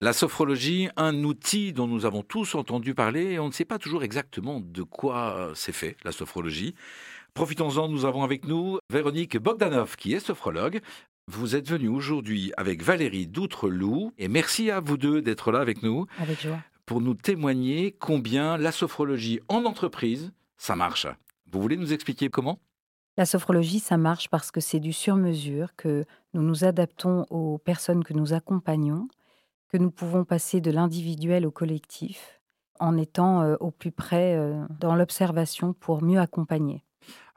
La sophrologie, un outil dont nous avons tous entendu parler et on ne sait pas toujours exactement de quoi c'est fait, la sophrologie. Profitons-en, nous avons avec nous Véronique Bogdanov, qui est sophrologue. Vous êtes venue aujourd'hui avec Valérie Doutreloup et merci à vous deux d'être là avec nous. Avec joie. Pour nous témoigner combien la sophrologie en entreprise, ça marche. Vous voulez nous expliquer comment? La sophrologie, ça marche parce que c'est du sur-mesure, que nous nous adaptons aux personnes que nous accompagnons que nous pouvons passer de l'individuel au collectif en étant euh, au plus près euh, dans l'observation pour mieux accompagner.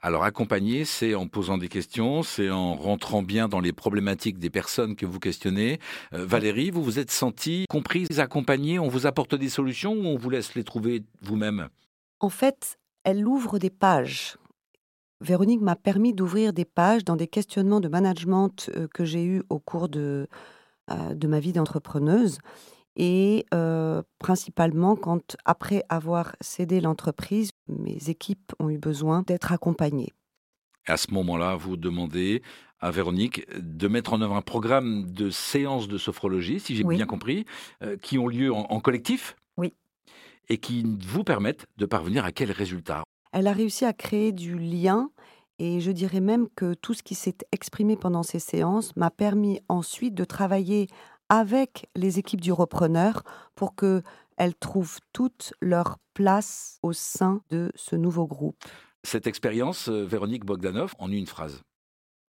Alors accompagner, c'est en posant des questions, c'est en rentrant bien dans les problématiques des personnes que vous questionnez. Euh, Valérie, vous vous êtes sentie comprise, accompagnée, on vous apporte des solutions ou on vous laisse les trouver vous-même? En fait, elle ouvre des pages. Véronique m'a permis d'ouvrir des pages dans des questionnements de management que j'ai eus au cours de, de ma vie d'entrepreneuse. Et euh, principalement quand, après avoir cédé l'entreprise, mes équipes ont eu besoin d'être accompagnées. À ce moment-là, vous demandez à Véronique de mettre en œuvre un programme de séances de sophrologie, si j'ai bien compris, euh, qui ont lieu en, en, collectif Oui. Et qui vous permettent de parvenir à quel résultat Elle a réussi à créer du lien et je dirais même que tout ce qui s'est exprimé pendant ces séances m'a permis ensuite de travailler avec les équipes du repreneur pour qu'elles trouvent toute leur place au sein de ce nouveau groupe. Cette expérience, euh, Véronique Bogdanov, en une phrase.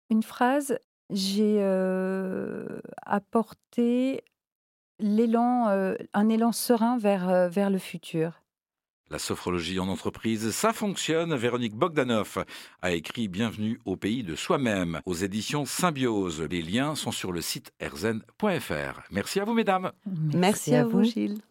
Une phrase, j'ai euh, apporté l'élan, euh, un élan serein vers, vers le futur. La sophrologie en entreprise, ça fonctionne. Véronique Bogdanov a écrit Bienvenue au pays de soi-même aux éditions Symbiose. Les liens sont sur le site erzen.fr. Merci à vous, mesdames. Merci, à, vous, Gilles.